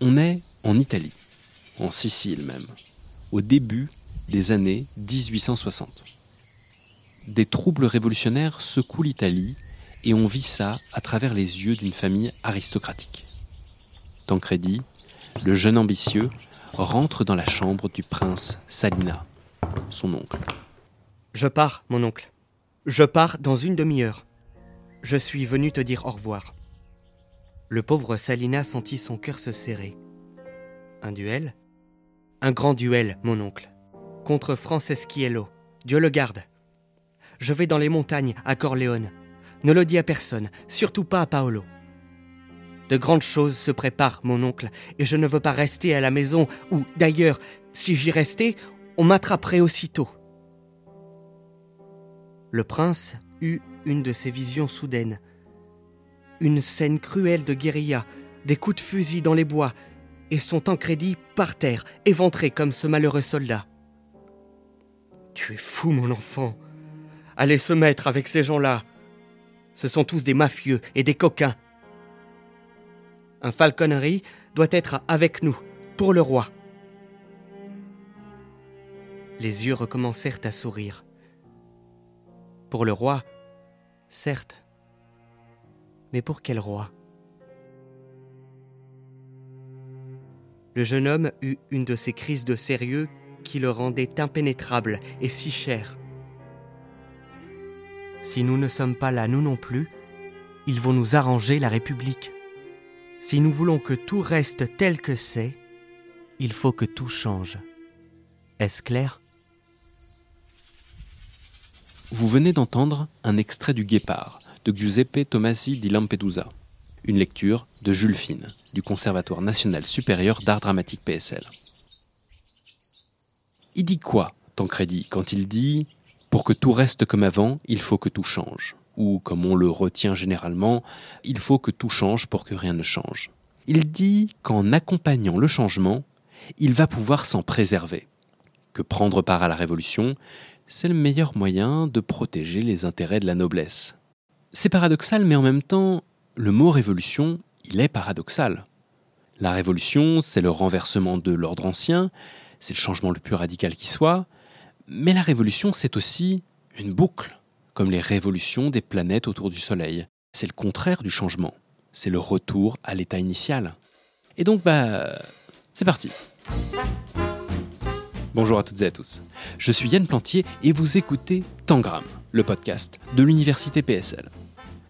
On est en Italie, en Sicile même, au début des années 1860. Des troubles révolutionnaires secouent l'Italie et on vit ça à travers les yeux d'une famille aristocratique. Tancredi, le jeune ambitieux, rentre dans la chambre du prince Salina, son oncle. Je pars, mon oncle. Je pars dans une demi-heure. Je suis venu te dire au revoir. Le pauvre Salina sentit son cœur se serrer. Un duel? Un grand duel, mon oncle. Contre Franceschiello. Dieu le garde. Je vais dans les montagnes à Corleone. Ne le dis à personne, surtout pas à Paolo. De grandes choses se préparent, mon oncle, et je ne veux pas rester à la maison où, d'ailleurs, si j'y restais, on m'attraperait aussitôt. Le prince eut une de ces visions soudaines. Une scène cruelle de guérilla, des coups de fusil dans les bois, et son Tancredi par terre, éventré comme ce malheureux soldat. Tu es fou, mon enfant. Allez se mettre avec ces gens-là. Ce sont tous des mafieux et des coquins. Un falconnerie doit être avec nous, pour le roi. Les yeux recommencèrent à sourire. Pour le roi, certes. Mais pour quel roi? Le jeune homme eut une de ces crises de sérieux qui le rendaient impénétrable et si cher. Si nous ne sommes pas là, nous non plus, ils vont nous arranger la République. Si nous voulons que tout reste tel que c'est, il faut que tout change. Est-ce clair? Vous venez d'entendre un extrait du Guépard de Giuseppe Tomasi di Lampedusa, une lecture de Jules Fine du Conservatoire national supérieur d'art dramatique PSL. Il dit quoi, Tancredi, quand il dit Pour que tout reste comme avant, il faut que tout change ou comme on le retient généralement, il faut que tout change pour que rien ne change. Il dit qu'en accompagnant le changement, il va pouvoir s'en préserver, que prendre part à la révolution, c'est le meilleur moyen de protéger les intérêts de la noblesse. C'est paradoxal, mais en même temps, le mot révolution, il est paradoxal. La révolution, c'est le renversement de l'ordre ancien, c'est le changement le plus radical qui soit, mais la révolution, c'est aussi une boucle comme les révolutions des planètes autour du Soleil. C'est le contraire du changement. C'est le retour à l'état initial. Et donc, bah, c'est parti. Bonjour à toutes et à tous. Je suis Yann Plantier et vous écoutez Tangram, le podcast de l'université PSL.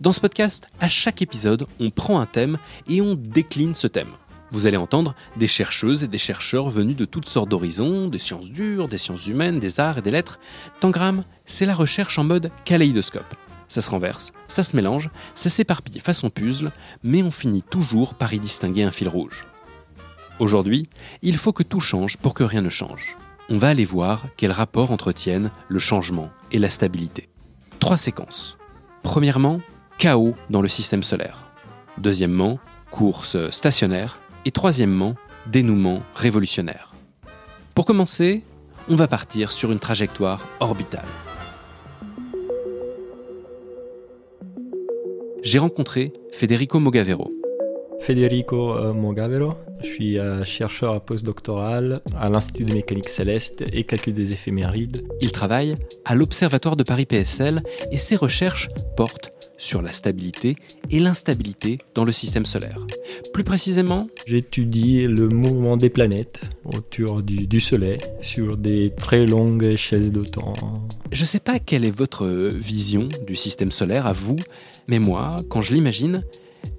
Dans ce podcast, à chaque épisode, on prend un thème et on décline ce thème. Vous allez entendre des chercheuses et des chercheurs venus de toutes sortes d'horizons, des sciences dures, des sciences humaines, des arts et des lettres. Tangram, c'est la recherche en mode kaléidoscope. Ça se renverse, ça se mélange, ça s'éparpille façon puzzle, mais on finit toujours par y distinguer un fil rouge. Aujourd'hui, il faut que tout change pour que rien ne change. On va aller voir quel rapport entretiennent le changement et la stabilité. Trois séquences. Premièrement, chaos dans le système solaire. Deuxièmement, course stationnaire et troisièmement, dénouement révolutionnaire. Pour commencer, on va partir sur une trajectoire orbitale. J'ai rencontré Federico Mogavero. Federico euh, Mogavero, je suis euh, chercheur postdoctoral à l'Institut de mécanique céleste et calcul des éphémérides. Il travaille à l'Observatoire de Paris PSL et ses recherches portent sur la stabilité et l'instabilité dans le système solaire. Plus précisément, j'étudie le mouvement des planètes autour du, Soleil sur des très longues échelles de temps. Je ne sais pas quelle est votre vision du système solaire à vous, mais moi, quand je l'imagine,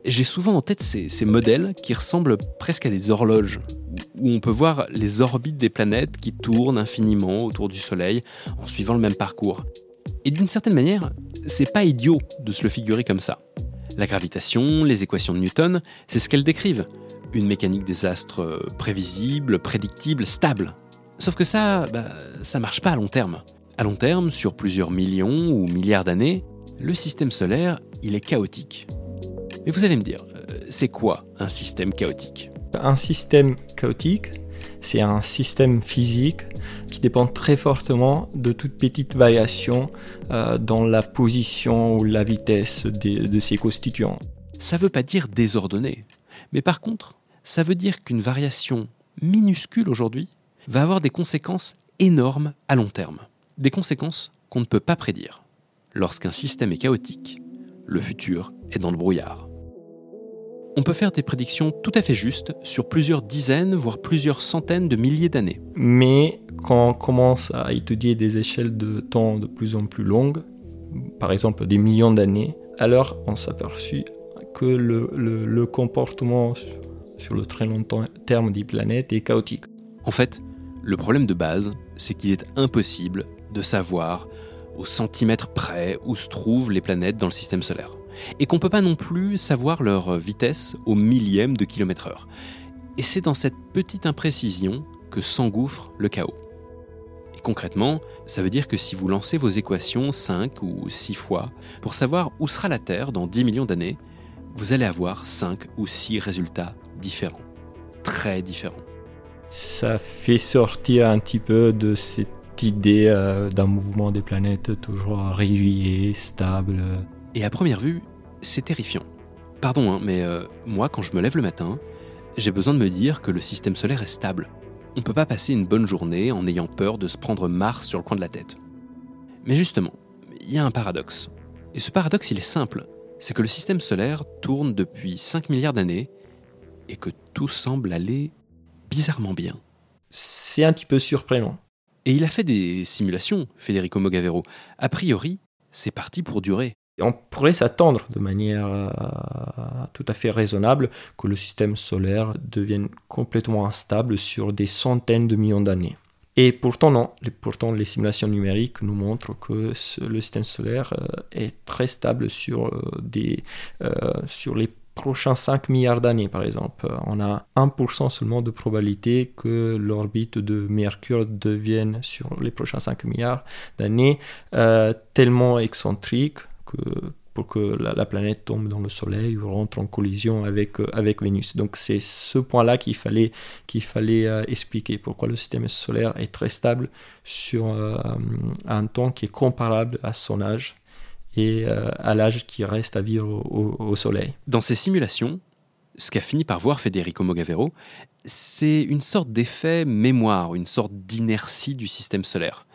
j'ai souvent en tête ces, modèles qui ressemblent presque à des horloges, où on peut voir les orbites des planètes qui tournent infiniment autour du Soleil en suivant le même parcours. Et d'une certaine manière, c'est pas idiot de se le figurer comme ça. La gravitation, les équations de Newton, c'est ce qu'elles décrivent. Une mécanique des astres prévisible, prédictible, stable. Sauf que ça, bah, ça marche pas à long terme. À long terme, sur plusieurs millions ou milliards d'années, le système solaire, il est chaotique. Mais vous allez me dire, euh, c'est quoi un système chaotique? Un système chaotique, c'est un système physique qui dépend très fortement de toute petite variation euh, dans la position ou la vitesse de, de ses constituants. Ça ne veut pas dire désordonné, mais par contre, ça veut dire qu'une variation minuscule aujourd'hui va avoir des conséquences énormes à long terme. Des conséquences qu'on ne peut pas prédire. Lorsqu'un système est chaotique, le futur est dans le brouillard. On peut faire des prédictions tout à fait justes sur plusieurs dizaines, voire plusieurs centaines de milliers d'années. Mais quand on commence à étudier des échelles de temps de plus en plus longues, par exemple des millions d'années, alors on s'aperçut que le, le, comportement sur le très long terme des planètes est chaotique. En fait, le problème de base, c'est qu'il est impossible de savoir au centimètre près où se trouvent les planètes dans le système solaire. Et qu'on ne peut pas non plus savoir leur vitesse au millième de kilomètre heure. Et c'est dans cette petite imprécision que s'engouffre le chaos. Et concrètement, ça veut dire que si vous lancez vos équations 5 ou 6 fois pour savoir où sera la Terre dans 10 millions d'années, vous allez avoir 5 ou 6 résultats différents. Très différents. Ça fait sortir un petit peu de cette idée euh, d'un mouvement des planètes toujours régulier, stable. Et à première vue, c'est terrifiant. Pardon, hein, mais euh, moi, quand je me lève le matin, j'ai besoin de me dire que le système solaire est stable. On ne peut pas passer une bonne journée en ayant peur de se prendre Mars sur le coin de la tête. Mais justement, il y a un paradoxe. Et ce paradoxe, il est simple. C'est que le système solaire tourne depuis 5 milliards d'années et que tout semble aller bizarrement bien. C'est un petit peu surprenant. Et il a fait des simulations, Federico Mogavero. A priori, c'est parti pour durer. On pourrait s'attendre de manière euh, tout à fait raisonnable que le système solaire devienne complètement instable sur des centaines de millions d'années. Et pourtant non, pourtant les simulations numériques nous montrent que le système solaire euh, est très stable sur, euh, des, sur les prochains 5 milliards d'années, par exemple. On a 1% seulement de probabilité que l'orbite de Mercure devienne, sur les prochains 5 milliards d'années, tellement excentrique que pour que la, planète tombe dans le Soleil ou rentre en collision avec, euh, avec Vénus. Donc c'est ce point-là qu'il fallait, qu'il fallait euh, expliquer, pourquoi le système solaire est très stable sur un temps qui est comparable à son âge et euh, à l'âge qui reste à vivre au, Soleil. Dans ces simulations, ce qu'a fini par voir Federico Mogavero, c'est une sorte d'effet mémoire, une sorte d'inertie du système solaire.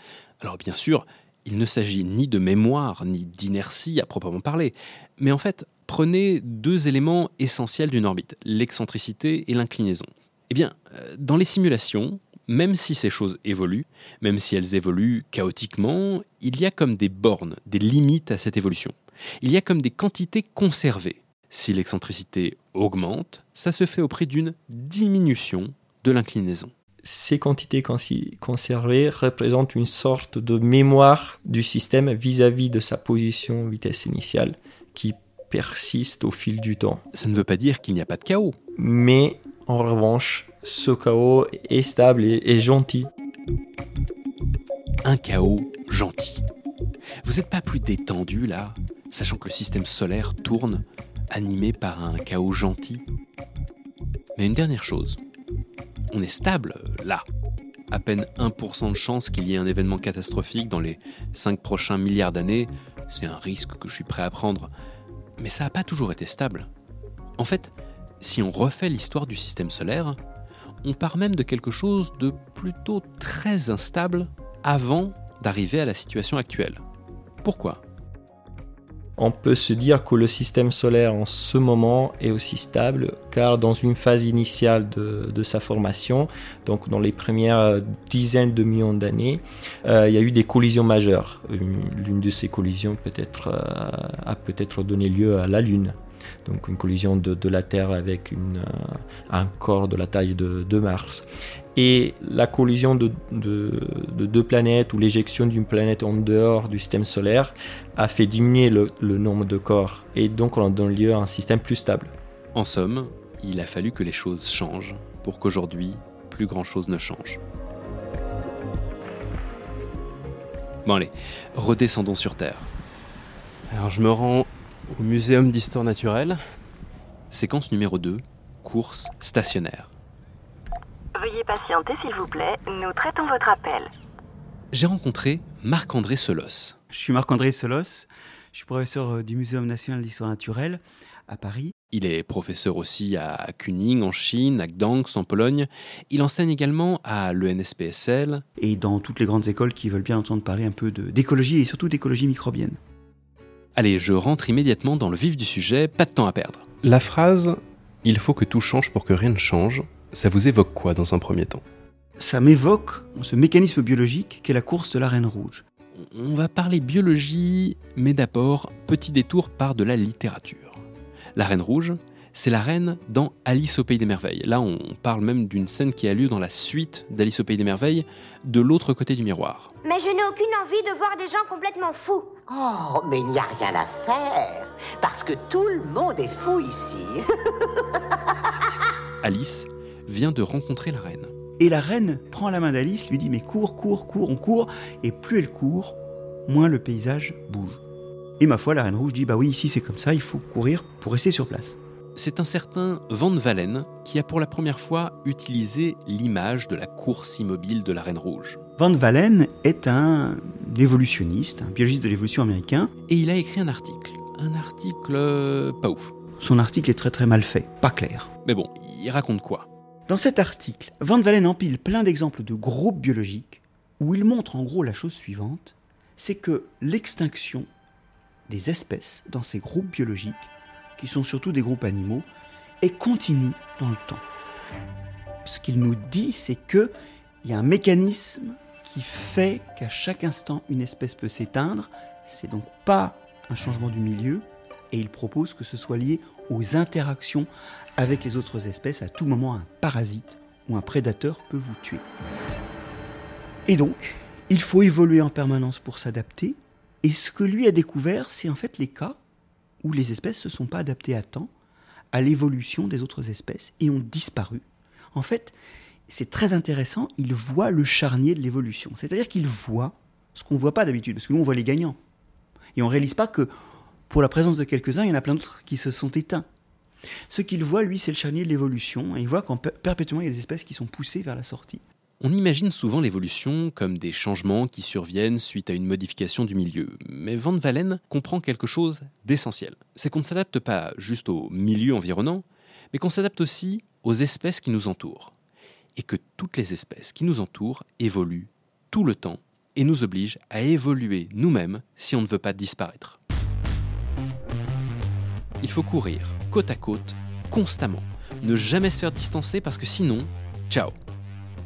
Alors bien sûr, il ne s'agit ni de mémoire ni d'inertie à proprement parler, mais en fait, prenez deux éléments essentiels d'une orbite, l'excentricité et l'inclinaison. Eh bien, euh, dans les simulations, même si ces choses évoluent, même si elles évoluent chaotiquement, il y a comme des bornes, des limites à cette évolution. Il y a comme des quantités conservées. Si l'excentricité augmente, ça se fait au prix d'une diminution de l'inclinaison. Ces quantités conservées représentent une sorte de mémoire du système vis-à-vis de sa position vitesse initiale qui persiste au fil du temps. Ça ne veut pas dire qu'il n'y a pas de chaos. Mais en revanche, ce chaos est stable et, gentil. Un chaos gentil. Vous n'êtes pas plus détendu là, sachant que le système solaire tourne animé par un chaos gentil Mais une dernière chose, on est stable là. À peine 1% de chance qu'il y ait un événement catastrophique dans les 5 prochains milliards d'années, c'est un risque que je suis prêt à prendre. Mais ça n'a pas toujours été stable. En fait, si on refait l'histoire du système solaire, on part même de quelque chose de plutôt très instable avant d'arriver à la situation actuelle. Pourquoi? On peut se dire que le système solaire en ce moment est aussi stable car dans une phase initiale de, sa formation, donc dans les premières dizaines de millions d'années, euh, il y a eu des collisions majeures. L'une de ces collisions peut-être euh, a peut-être donné lieu à la Lune donc une collision de, la Terre avec euh, un corps de la taille de, Mars. Et la collision de, deux planètes ou l'éjection d'une planète en dehors du système solaire a fait diminuer le, nombre de corps et donc on donne lieu à un système plus stable. En somme, il a fallu que les choses changent pour qu'aujourd'hui, plus grand-chose ne change. Bon allez, redescendons sur Terre. Alors je me rends au Muséum d'histoire naturelle. Séquence numéro 2, course stationnaire. Veuillez patienter s'il vous plaît, nous traitons votre appel. J'ai rencontré Marc-André Solos. Je suis Marc-André Solos, je suis professeur euh, du Muséum national d'histoire naturelle à Paris. Il est professeur aussi à Kuning en Chine, à Gdansk en Pologne. Il enseigne également à l'ENSPSL. Et dans toutes les grandes écoles qui veulent bien entendre parler un peu d'écologie et surtout d'écologie microbienne. Allez, je rentre immédiatement dans le vif du sujet, pas de temps à perdre. La phrase Il faut que tout change pour que rien ne change, ça vous évoque quoi dans un premier temps? Ça m'évoque ce mécanisme biologique qu'est la course de la reine rouge. On va parler biologie, mais d'abord, petit détour par de la littérature. La reine rouge, c'est la reine dans Alice au Pays des Merveilles. Là, on parle même d'une scène qui a lieu dans la suite d'Alice au Pays des Merveilles, de l'autre côté du miroir. Mais je n'ai aucune envie de voir des gens complètement fous. Oh, mais il n'y a rien à faire, parce que tout le monde est fou ici. Alice vient de rencontrer la reine. Et la reine prend la main d'Alice, lui dit mais cours, cours, cours, on court, et plus elle court, moins le paysage bouge. Et ma foi, la reine rouge dit bah oui, ici c'est comme ça, il faut courir pour rester sur place. C'est un certain Van Valen qui a pour la première fois utilisé l'image de la course immobile de la reine rouge. Van Valen est un évolutionniste, un biologiste de l'évolution américain. Et il a écrit un article. Un article euh, pas ouf. Son article est très très mal fait, pas clair. Mais bon, il raconte quoi? Dans cet article, Van Valen empile plein d'exemples de groupes biologiques où il montre en gros la chose suivante, c'est que l'extinction des espèces dans ces groupes biologiques, qui sont surtout des groupes animaux, est continue dans le temps. Ce qu'il nous dit, c'est qu'il y a un mécanisme qui fait qu'à chaque instant une espèce peut s'éteindre. C'est donc pas un changement du milieu, et il propose que ce soit lié aux interactions avec les autres espèces. À tout moment, un parasite ou un prédateur peut vous tuer. Et donc, il faut évoluer en permanence pour s'adapter. Et ce que lui a découvert, c'est en fait les cas où les espèces se sont pas adaptées à temps à l'évolution des autres espèces et ont disparu. En fait, c'est très intéressant, il voit le charnier de l'évolution. C'est-à-dire qu'il voit ce qu'on ne voit pas d'habitude, parce que nous, on voit les gagnants. Et on ne réalise pas que pour la présence de quelques-uns, il y en a plein d'autres qui se sont éteints. Ce qu'il voit, lui, c'est le charnier de l'évolution, et il voit qu'en perpétuellement, il y a des espèces qui sont poussées vers la sortie. On imagine souvent l'évolution comme des changements qui surviennent suite à une modification du milieu, mais Van Valen comprend quelque chose d'essentiel. C'est qu'on ne s'adapte pas juste au milieu environnant, mais qu'on s'adapte aussi aux espèces qui nous entourent. Et que toutes les espèces qui nous entourent évoluent tout le temps et nous obligent à évoluer nous-mêmes si on ne veut pas disparaître. Il faut courir côte à côte, constamment. Ne jamais se faire distancer parce que sinon, ciao.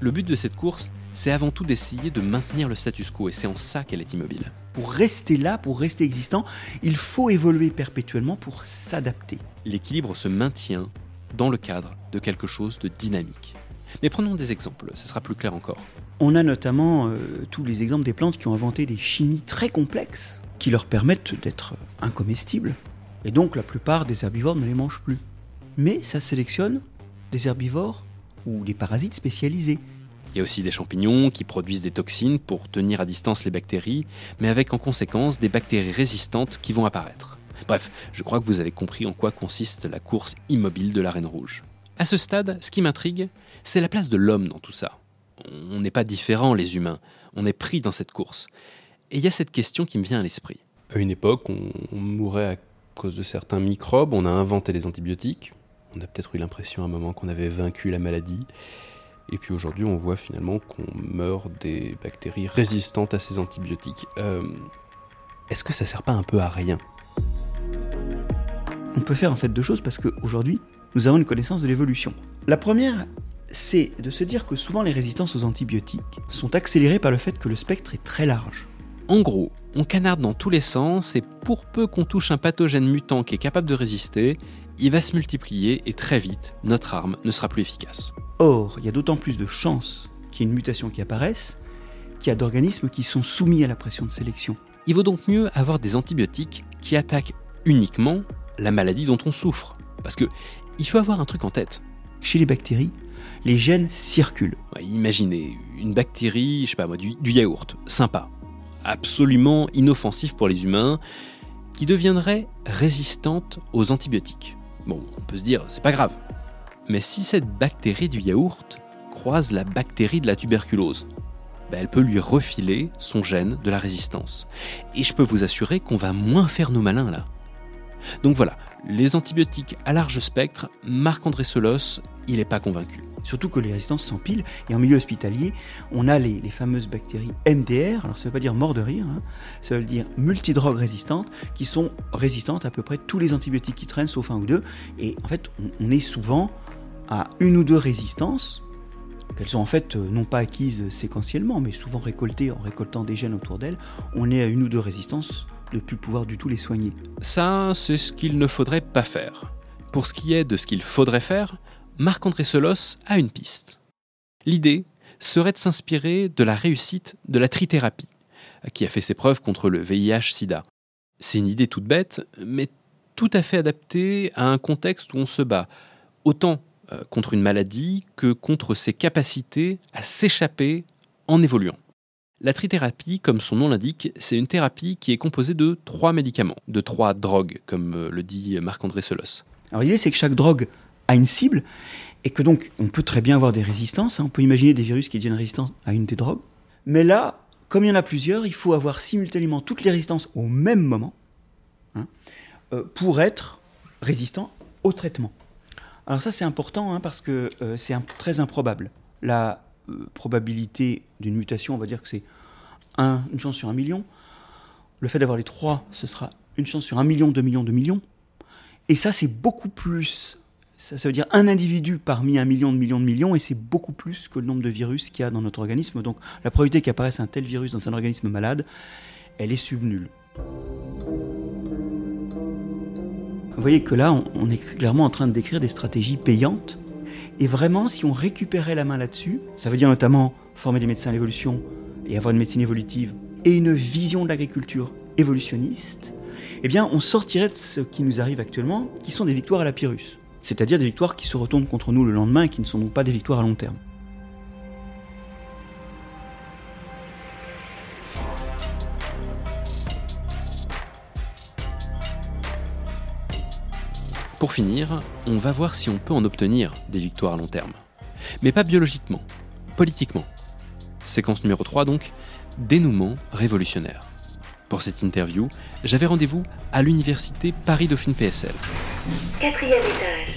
Le but de cette course, c'est avant tout d'essayer de maintenir le status quo et c'est en ça qu'elle est immobile. Pour rester là, pour rester existant, il faut évoluer perpétuellement pour s'adapter. L'équilibre se maintient dans le cadre de quelque chose de dynamique. Mais prenons des exemples, ce sera plus clair encore. On a notamment euh, tous les exemples des plantes qui ont inventé des chimies très complexes qui leur permettent d'être incomestibles. Et donc la plupart des herbivores ne les mangent plus. Mais ça sélectionne des herbivores ou des parasites spécialisés. Il y a aussi des champignons qui produisent des toxines pour tenir à distance les bactéries, mais avec en conséquence des bactéries résistantes qui vont apparaître. Bref, je crois que vous avez compris en quoi consiste la course immobile de la reine rouge. À ce stade, ce qui m'intrigue, c'est la place de l'homme dans tout ça. On n'est pas différents les humains, on est pris dans cette course. Et il y a cette question qui me vient à l'esprit. À une époque, on, mourait à cause de certains microbes, on a inventé les antibiotiques, on a peut-être eu l'impression à un moment qu'on avait vaincu la maladie. Et puis aujourd'hui, on voit finalement qu'on meurt des bactéries résistantes à ces antibiotiques. Euh, est-ce que ça sert pas un peu à rien? On peut faire en fait deux choses parce qu'aujourd'hui, nous avons une connaissance de l'évolution. La première, c'est de se dire que souvent les résistances aux antibiotiques sont accélérées par le fait que le spectre est très large. En gros, on canarde dans tous les sens et pour peu qu'on touche un pathogène mutant qui est capable de résister, il va se multiplier et très vite, notre arme ne sera plus efficace. Or, il y a d'autant plus de chances qu'il y ait une mutation qui apparaisse qu'il y a d'organismes qui sont soumis à la pression de sélection. Il vaut donc mieux avoir des antibiotiques qui attaquent uniquement la maladie dont on souffre. Parce que il faut avoir un truc en tête. Chez les bactéries, les gènes circulent. imaginez une bactérie, je sais pas moi, du, du yaourt, sympa, absolument inoffensif pour les humains, qui deviendrait résistante aux antibiotiques. Bon, on peut se dire, c'est pas grave. Mais si cette bactérie du yaourt croise la bactérie de la tuberculose, ben, elle peut lui refiler son gène de la résistance. Et je peux vous assurer qu'on va moins faire nos malins là. Donc voilà, les antibiotiques à large spectre, Marc-André Solos, il n'est pas convaincu. Surtout que les résistances s'empilent, et en milieu hospitalier, on a les, fameuses bactéries MDR, alors ça ne veut pas dire mort de rire, hein. ça veut dire multidrogues résistantes, qui sont résistantes à peu près tous les antibiotiques qui traînent, sauf un ou deux, et en fait, on, est souvent à une ou deux résistances, qu'elles sont en fait euh, non pas acquises séquentiellement, mais souvent récoltées en récoltant des gènes autour d'elles, on est à une ou deux résistances de plus pouvoir du tout les soigner. Ça, c'est ce qu'il ne faudrait pas faire. Pour ce qui est de ce qu'il faudrait faire, Marc-André Solos a une piste. L'idée serait de s'inspirer de la réussite de la trithérapie, qui a fait ses preuves contre le VIH-Sida. C'est une idée toute bête, mais tout à fait adaptée à un contexte où on se bat autant euh, contre une maladie que contre ses capacités à s'échapper en évoluant. La trithérapie, comme son nom l'indique, c'est une thérapie qui est composée de trois médicaments, de trois drogues, comme euh, le dit Marc-André Solos. Alors l'idée, c'est que chaque drogue à une cible, et que donc on peut très bien avoir des résistances. Hein. On peut imaginer des virus qui deviennent résistants à une des drogues. Mais là, comme il y en a plusieurs, il faut avoir simultanément toutes les résistances au même moment hein, euh, pour être résistant au traitement. Alors ça c'est important hein, parce que euh, c'est très improbable. Probabilité d'une mutation, on va dire que c'est une chance sur un million. Le fait d'avoir les trois, ce sera une chance sur un million, deux millions, deux millions. Et ça c'est beaucoup plus ça, veut dire un individu parmi un million de millions de millions, et c'est beaucoup plus que le nombre de virus qu'il y a dans notre organisme. Donc la probabilité qu'apparaisse un tel virus dans un organisme malade, elle est subnulle. Vous voyez que là, on, est clairement en train de décrire des stratégies payantes. Et vraiment, si on récupérait la main là-dessus, ça veut dire notamment former des médecins à l'évolution et avoir une médecine évolutive et une vision de l'agriculture évolutionniste, eh bien, on sortirait de ce qui nous arrive actuellement, qui sont des victoires à la Pyrrhus c'est-à-dire des victoires qui se retournent contre nous le lendemain et qui ne sont donc pas des victoires à long terme. Pour finir, on va voir si on peut en obtenir des victoires à long terme. Mais pas biologiquement, politiquement. Séquence numéro 3 donc, dénouement révolutionnaire. Pour cette interview, j'avais rendez-vous à l'université Paris-Dauphine PSL. Quatrième étage.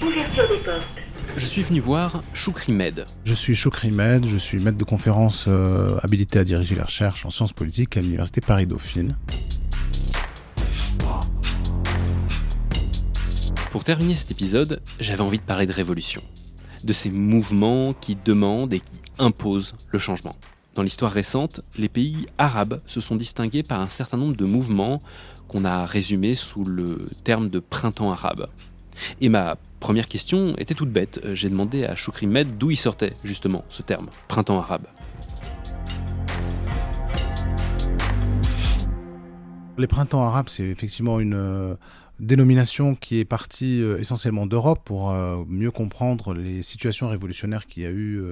Ouverture des portes. Je suis venu voir Choukri Med. Je suis Choukri Med, je suis maître de conférence euh, habilité à diriger la recherche en sciences politiques à l'université Paris-Dauphine. Pour terminer cet épisode, j'avais envie de parler de révolution, de ces mouvements qui demandent et qui imposent le changement. Dans l'histoire récente, les pays arabes se sont distingués par un certain nombre de mouvements qu'on a résumés sous le terme de printemps arabe. Et ma première question était toute bête. J'ai demandé à Choukri Med d'où il sortait justement ce terme, printemps arabe. Les printemps arabes, c'est effectivement une euh, dénomination qui est partie euh, essentiellement d'Europe pour euh, mieux comprendre les situations révolutionnaires qu'il y a eu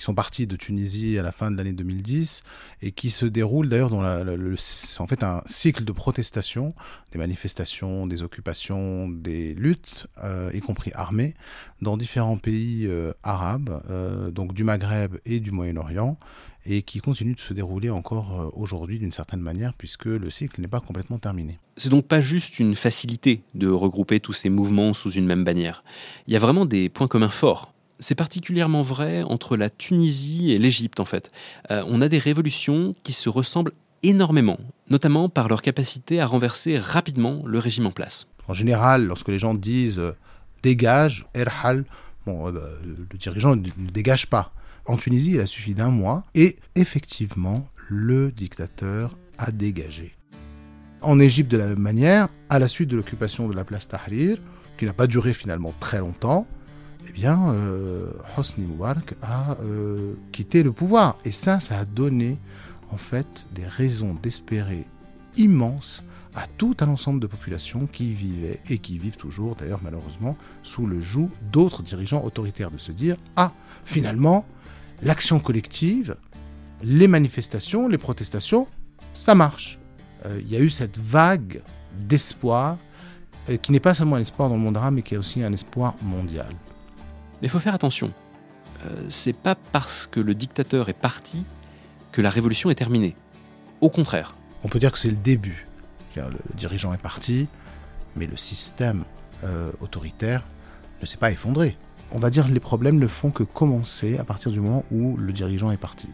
qui sont partis de Tunisie à la fin de l'année 2010 et qui se déroulent d'ailleurs dans la, le, en fait un cycle de protestation, des manifestations, des occupations, des luttes, euh, y compris armées, dans différents pays euh, arabes, euh, donc du Maghreb et du Moyen-Orient, et qui continuent de se dérouler encore aujourd'hui d'une certaine manière, puisque le cycle n'est pas complètement terminé. C'est donc pas juste une facilité de regrouper tous ces mouvements sous une même bannière. Il y a vraiment des points communs forts c'est particulièrement vrai entre la Tunisie et l'Égypte en fait. Euh, on a des révolutions qui se ressemblent énormément, notamment par leur capacité à renverser rapidement le régime en place. En général, lorsque les gens disent euh, dégage, erhal, bon, euh, le dirigeant ne dégage pas. En Tunisie, il a suffi d'un mois et effectivement, le dictateur a dégagé. En Égypte, de la même manière, à la suite de l'occupation de la place Tahrir, qui n'a pas duré finalement très longtemps, eh bien, euh, Hosni Moubarak a euh, quitté le pouvoir. Et ça, ça a donné, en fait, des raisons d'espérer immenses à tout un ensemble de populations qui vivaient et qui vivent toujours, d'ailleurs, malheureusement, sous le joug d'autres dirigeants autoritaires, de se dire Ah, finalement, l'action collective, les manifestations, les protestations, ça marche. Euh, il y a eu cette vague d'espoir qui n'est pas seulement un espoir dans le monde arabe, mais qui est aussi un espoir mondial. Mais il faut faire attention. Euh, c'est pas parce que le dictateur est parti que la révolution est terminée. Au contraire. On peut dire que c'est le début. Le dirigeant est parti, mais le système euh, autoritaire ne s'est pas effondré. On va dire les problèmes ne font que commencer à partir du moment où le dirigeant est parti.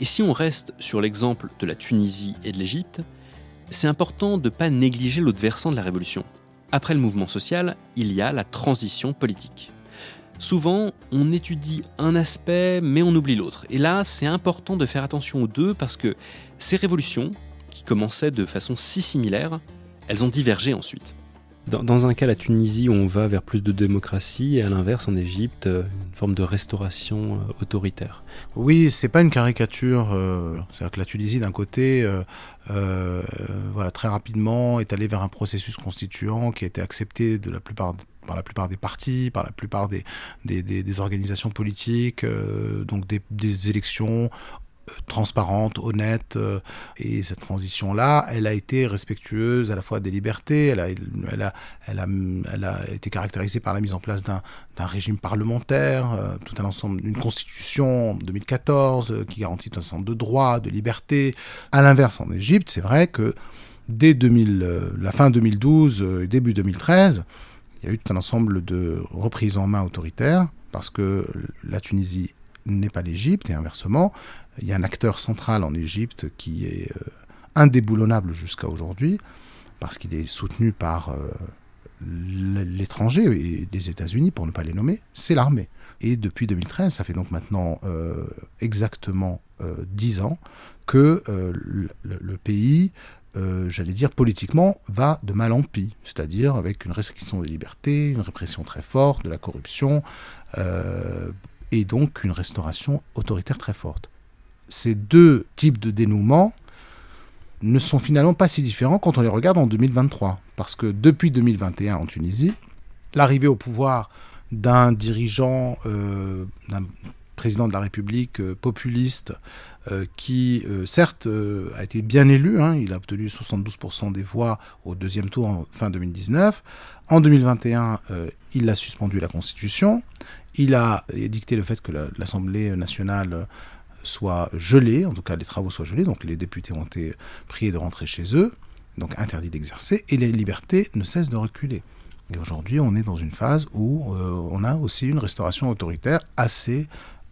Et si on reste sur l'exemple de la Tunisie et de l'Égypte, c'est important de ne pas négliger l'autre versant de la révolution. Après le mouvement social, il y a la transition politique. Souvent, on étudie un aspect, mais on oublie l'autre. Et là, c'est important de faire attention aux deux parce que ces révolutions, qui commençaient de façon si similaire, elles ont divergé ensuite. Dans, un cas, la Tunisie, on va vers plus de démocratie, et à l'inverse, en Égypte, euh, une forme de restauration euh, autoritaire. Oui, c'est pas une caricature. Euh, c'est-à-dire que la Tunisie, d'un côté, voilà, très rapidement, est allée vers un processus constituant qui a été accepté de la plupart par la plupart des partis, par la plupart des, organisations politiques, donc des, élections transparente, honnête. Euh, et cette transition-là, elle a été respectueuse à la fois des libertés, elle a, été caractérisée par la mise en place d'un régime parlementaire, euh, tout un ensemble, d'une constitution en 2014 euh, qui garantit un ensemble de droits, de libertés. À l'inverse, en Égypte, c'est vrai que dès 2000, la fin 2012 et début 2013, il y a eu tout un ensemble de reprises en main autoritaires parce que la Tunisie n'est pas l'Égypte et inversement, il y a un acteur central en Égypte qui est euh, indéboulonnable jusqu'à aujourd'hui, parce qu'il est soutenu par euh, l'étranger et les États-Unis, pour ne pas les nommer, c'est l'armée. Et depuis 2013, ça fait donc maintenant euh, exactement dix ans que le, pays, j'allais dire politiquement, va de mal en pis, c'est-à-dire avec une restriction des libertés, une répression très forte, de la corruption, et donc une restauration autoritaire très forte ces deux types de dénouements ne sont finalement pas si différents quand on les regarde en 2023. Parce que depuis 2021 en Tunisie, l'arrivée au pouvoir d'un dirigeant, euh, d'un président de la République euh, populiste, euh, qui certes a été bien élu, hein, il a obtenu 72% des voix au deuxième tour en fin 2019. En 2021, il a suspendu la Constitution, il a dicté le fait que l'Assemblée nationale soit gelé, en tout cas les travaux soient gelés, donc les députés ont été priés de rentrer chez eux, donc interdits d'exercer, et les libertés ne cessent de reculer. Et aujourd'hui, on est dans une phase où euh, on a aussi une restauration autoritaire assez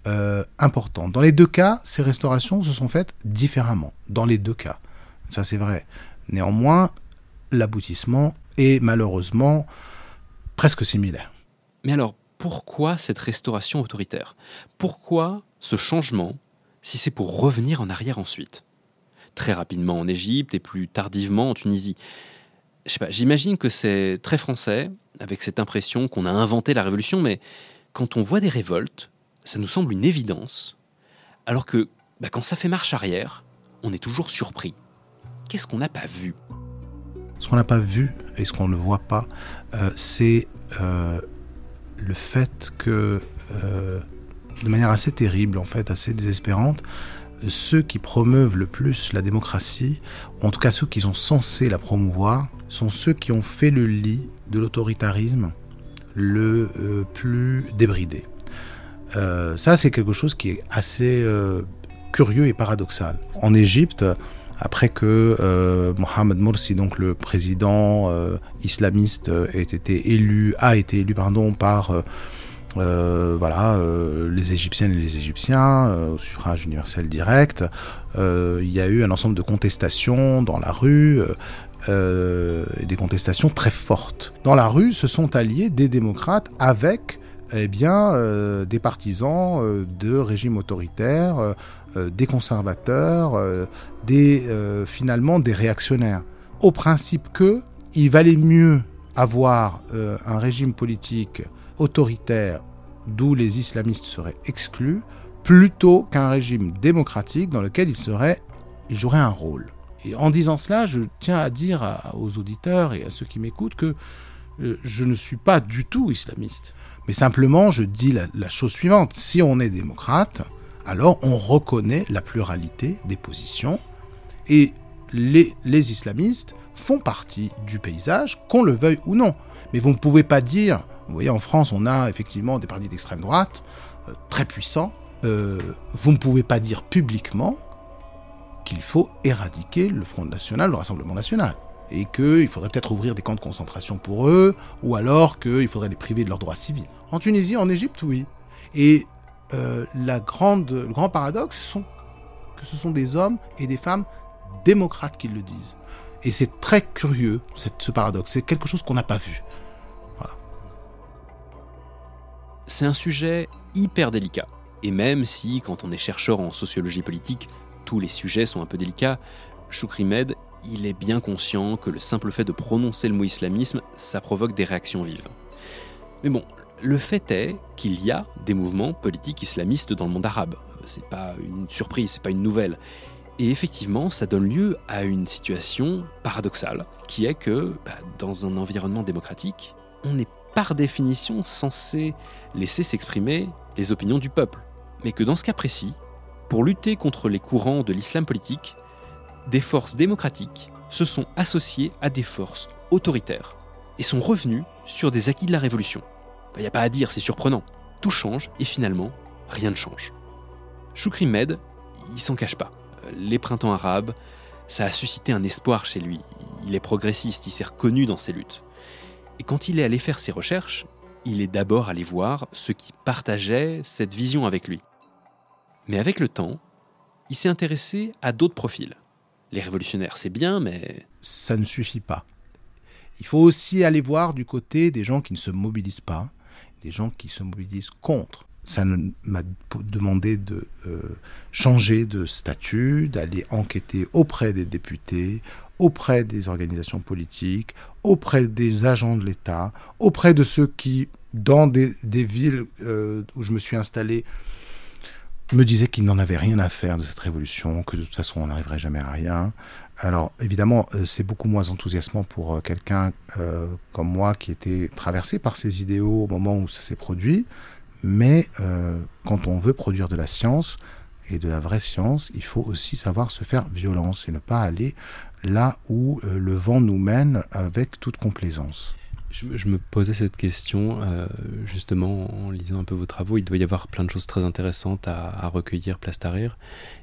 euh, importante. Dans les deux cas, ces restaurations se sont faites différemment, dans les deux cas. Ça c'est vrai. Néanmoins, l'aboutissement est malheureusement presque similaire. Mais alors, pourquoi cette restauration autoritaire? Pourquoi ce changement si c'est pour revenir en arrière ensuite? Très rapidement en Égypte et plus tardivement en Tunisie. J'imagine que c'est très français, avec cette impression qu'on a inventé la révolution, mais quand on voit des révoltes, ça nous semble une évidence, alors que bah, quand ça fait marche arrière, on est toujours surpris. Qu'est-ce qu'on n'a pas vu? Ce qu'on n'a pas vu et ce qu'on ne voit pas, euh, c'est euh, le fait que euh, de manière assez terrible, en fait, assez désespérante, ceux qui promeuvent le plus la démocratie, en tout cas ceux qui sont censés la promouvoir, sont ceux qui ont fait le lit de l'autoritarisme le euh, plus débridé. Euh, ça, c'est quelque chose qui est assez curieux et paradoxal. En Égypte, après que Mohamed Morsi, donc le président islamiste, ait été élu, a été élu pardon, par euh, voilà, euh, les Égyptiennes et les Égyptiens euh, au suffrage universel direct. il y a eu un ensemble de contestations dans la rue, des contestations très fortes. Dans la rue, se sont alliés des démocrates avec eh bien, des partisans de régimes autoritaires, des conservateurs, des, finalement des réactionnaires. Au principe que il valait mieux avoir un régime politique autoritaire d'où les islamistes seraient exclus, plutôt qu'un régime démocratique dans lequel ils, seraient, ils joueraient un rôle. Et en disant cela, je tiens à dire aux auditeurs et à ceux qui m'écoutent que euh, je ne suis pas du tout islamiste. Mais simplement, je dis la chose suivante. Si on est démocrate, alors on reconnaît la pluralité des positions. Et les, islamistes font partie du paysage, qu'on le veuille ou non. Mais vous ne pouvez pas dire vous voyez, en France, on a effectivement des partis d'extrême droite euh, très puissants. Euh, vous ne pouvez pas dire publiquement qu'il faut éradiquer le Front National, le Rassemblement National. et qu'il faudrait peut-être ouvrir des camps de concentration pour eux, ou alors qu'il faudrait les priver de leurs droits civils. En Tunisie, en Égypte, oui. Et euh, la grande, le grand paradoxe, sont que ce sont des hommes et des femmes démocrates qui le disent. Et c'est très curieux, ce paradoxe. C'est quelque chose qu'on n'a pas vu. Voilà. C'est un sujet hyper délicat. Et même si, quand on est chercheur en sociologie politique, tous les sujets sont un peu délicats, Choukri Med, il est bien conscient que le simple fait de prononcer le mot islamisme, ça provoque des réactions vives. Mais bon, le fait est qu'il y a des mouvements politiques islamistes dans le monde arabe. C'est pas une surprise, c'est pas une nouvelle. Et effectivement, ça donne lieu à une situation paradoxale, qui est que, bah, dans un environnement démocratique, on est par définition censé laisser s'exprimer les opinions du peuple. Mais que dans ce cas précis, pour lutter contre les courants de l'islam politique, des forces démocratiques se sont associées à des forces autoritaires et sont revenues sur des acquis de la révolution. Il n'y a pas à dire, c'est surprenant. Tout change et finalement, rien ne change. Choukri Med, il s'en cache pas. Les printemps arabes, ça a suscité un espoir chez lui. Il est progressiste, il s'est reconnu dans ses luttes. Et quand il est allé faire ses recherches, il est d'abord allé voir ceux qui partageaient cette vision avec lui. Mais avec le temps, il s'est intéressé à d'autres profils. Les révolutionnaires, c'est bien, mais... Ça ne suffit pas. Il faut aussi aller voir du côté des gens qui ne se mobilisent pas, des gens qui se mobilisent contre. Ça m'a demandé de euh, changer de statut, d'aller enquêter auprès des députés, auprès des organisations politiques, auprès des agents de l'État, auprès de ceux qui, dans des, villes euh, où je me suis installé, me disaient qu'ils n'en avaient rien à faire de cette révolution, que de toute façon on n'arriverait jamais à rien. Alors évidemment, euh, c'est beaucoup moins enthousiasmant pour euh, quelqu'un euh, comme moi qui était traversé par ces idéaux au moment où ça s'est produit, mais quand on veut produire de la science et de la vraie science, il faut aussi savoir se faire violence et ne pas aller là où le vent nous mène avec toute complaisance. Je, me posais cette question justement en lisant un peu vos travaux. Il doit y avoir plein de choses très intéressantes à, à recueillir, place Tahrir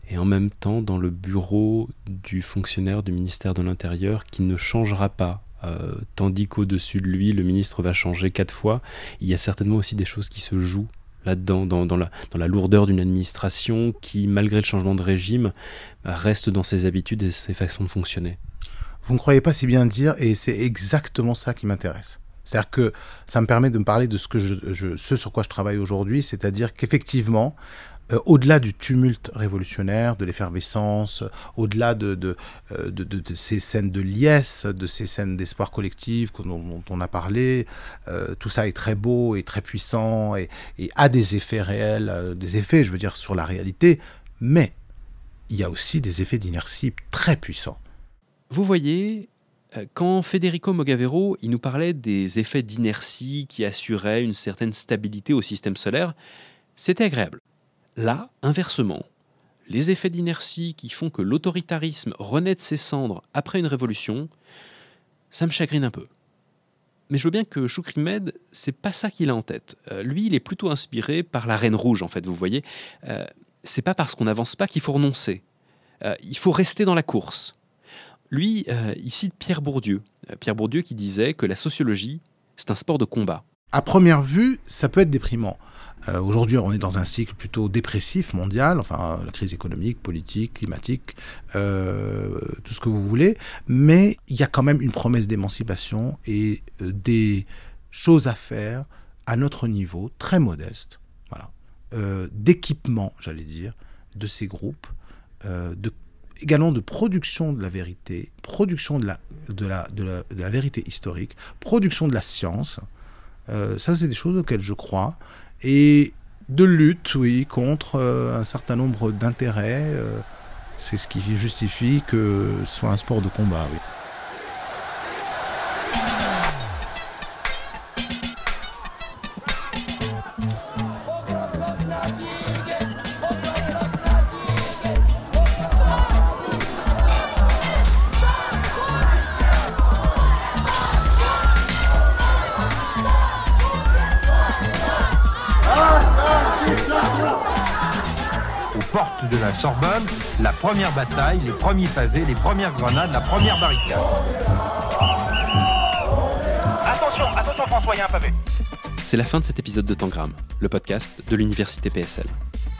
et en même temps dans le bureau du fonctionnaire du ministère de l'Intérieur qui ne changera pas. Euh, tandis qu'au-dessus de lui, le ministre va changer quatre fois. Il y a certainement aussi des choses qui se jouent là-dedans, dans, la, dans, la, lourdeur d'une administration qui, malgré le changement de régime, reste dans ses habitudes et ses façons de fonctionner. Vous ne croyez pas si bien dire, et c'est exactement ça qui m'intéresse. C'est-à-dire que ça me permet de me parler de ce, sur quoi je travaille aujourd'hui, c'est-à-dire qu'effectivement, euh, au-delà du tumulte révolutionnaire, de l'effervescence, au-delà de, de, euh, de, ces scènes de liesse, de ces scènes d'espoir collectif dont, on a parlé, euh, tout ça est très beau et très puissant et a des effets réels, des effets, je veux dire, sur la réalité, mais il y a aussi des effets d'inertie très puissants. Vous voyez, quand Federico Mogavero il nous parlait des effets d'inertie qui assuraient une certaine stabilité au système solaire, c'était agréable. Là, inversement, les effets d'inertie qui font que l'autoritarisme renaît de ses cendres après une révolution, ça me chagrine un peu. Mais je veux bien que Choukri Med, c'est pas ça qu'il a en tête. Euh, lui, il est plutôt inspiré par la Reine Rouge, en fait, vous voyez. Euh, c'est pas parce qu'on n'avance pas qu'il faut renoncer. Euh, il faut rester dans la course. Lui, il cite Pierre Bourdieu. Pierre Bourdieu qui disait que la sociologie, c'est un sport de combat. À première vue, ça peut être déprimant. Euh, aujourd'hui, on est dans un cycle plutôt dépressif mondial, enfin la crise économique, politique, climatique, euh, tout ce que vous voulez, mais il y a quand même une promesse d'émancipation et euh, des choses à faire à notre niveau, très modeste, voilà, d'équipement, j'allais dire, de ces groupes, de, également de production de la vérité, production de la, vérité historique, production de la science. Ça, c'est des choses auxquelles je crois. Et de lutte, oui, contre un certain nombre d'intérêts. C'est ce qui justifie que ce soit un sport de combat, oui. Porte de la Sorbonne, la première bataille, les premiers pavés, les premières grenades, la première barricade. Attention, attention François, il y a un pavé. C'est la fin de cet épisode de Tangram, le podcast de l'université PSL.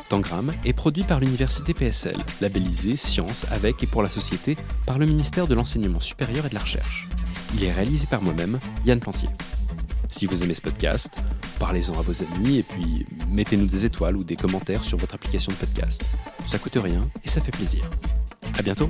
Tangram est produit par l'université PSL, labellisé Sciences avec et pour la société par le ministère de l'Enseignement supérieur et de la Recherche. Il est réalisé par moi-même, Yann Plantier. Si vous aimez ce podcast, parlez-en à vos amis et puis mettez-nous des étoiles ou des commentaires sur votre application de podcast. Ça coûte rien et ça fait plaisir. À bientôt!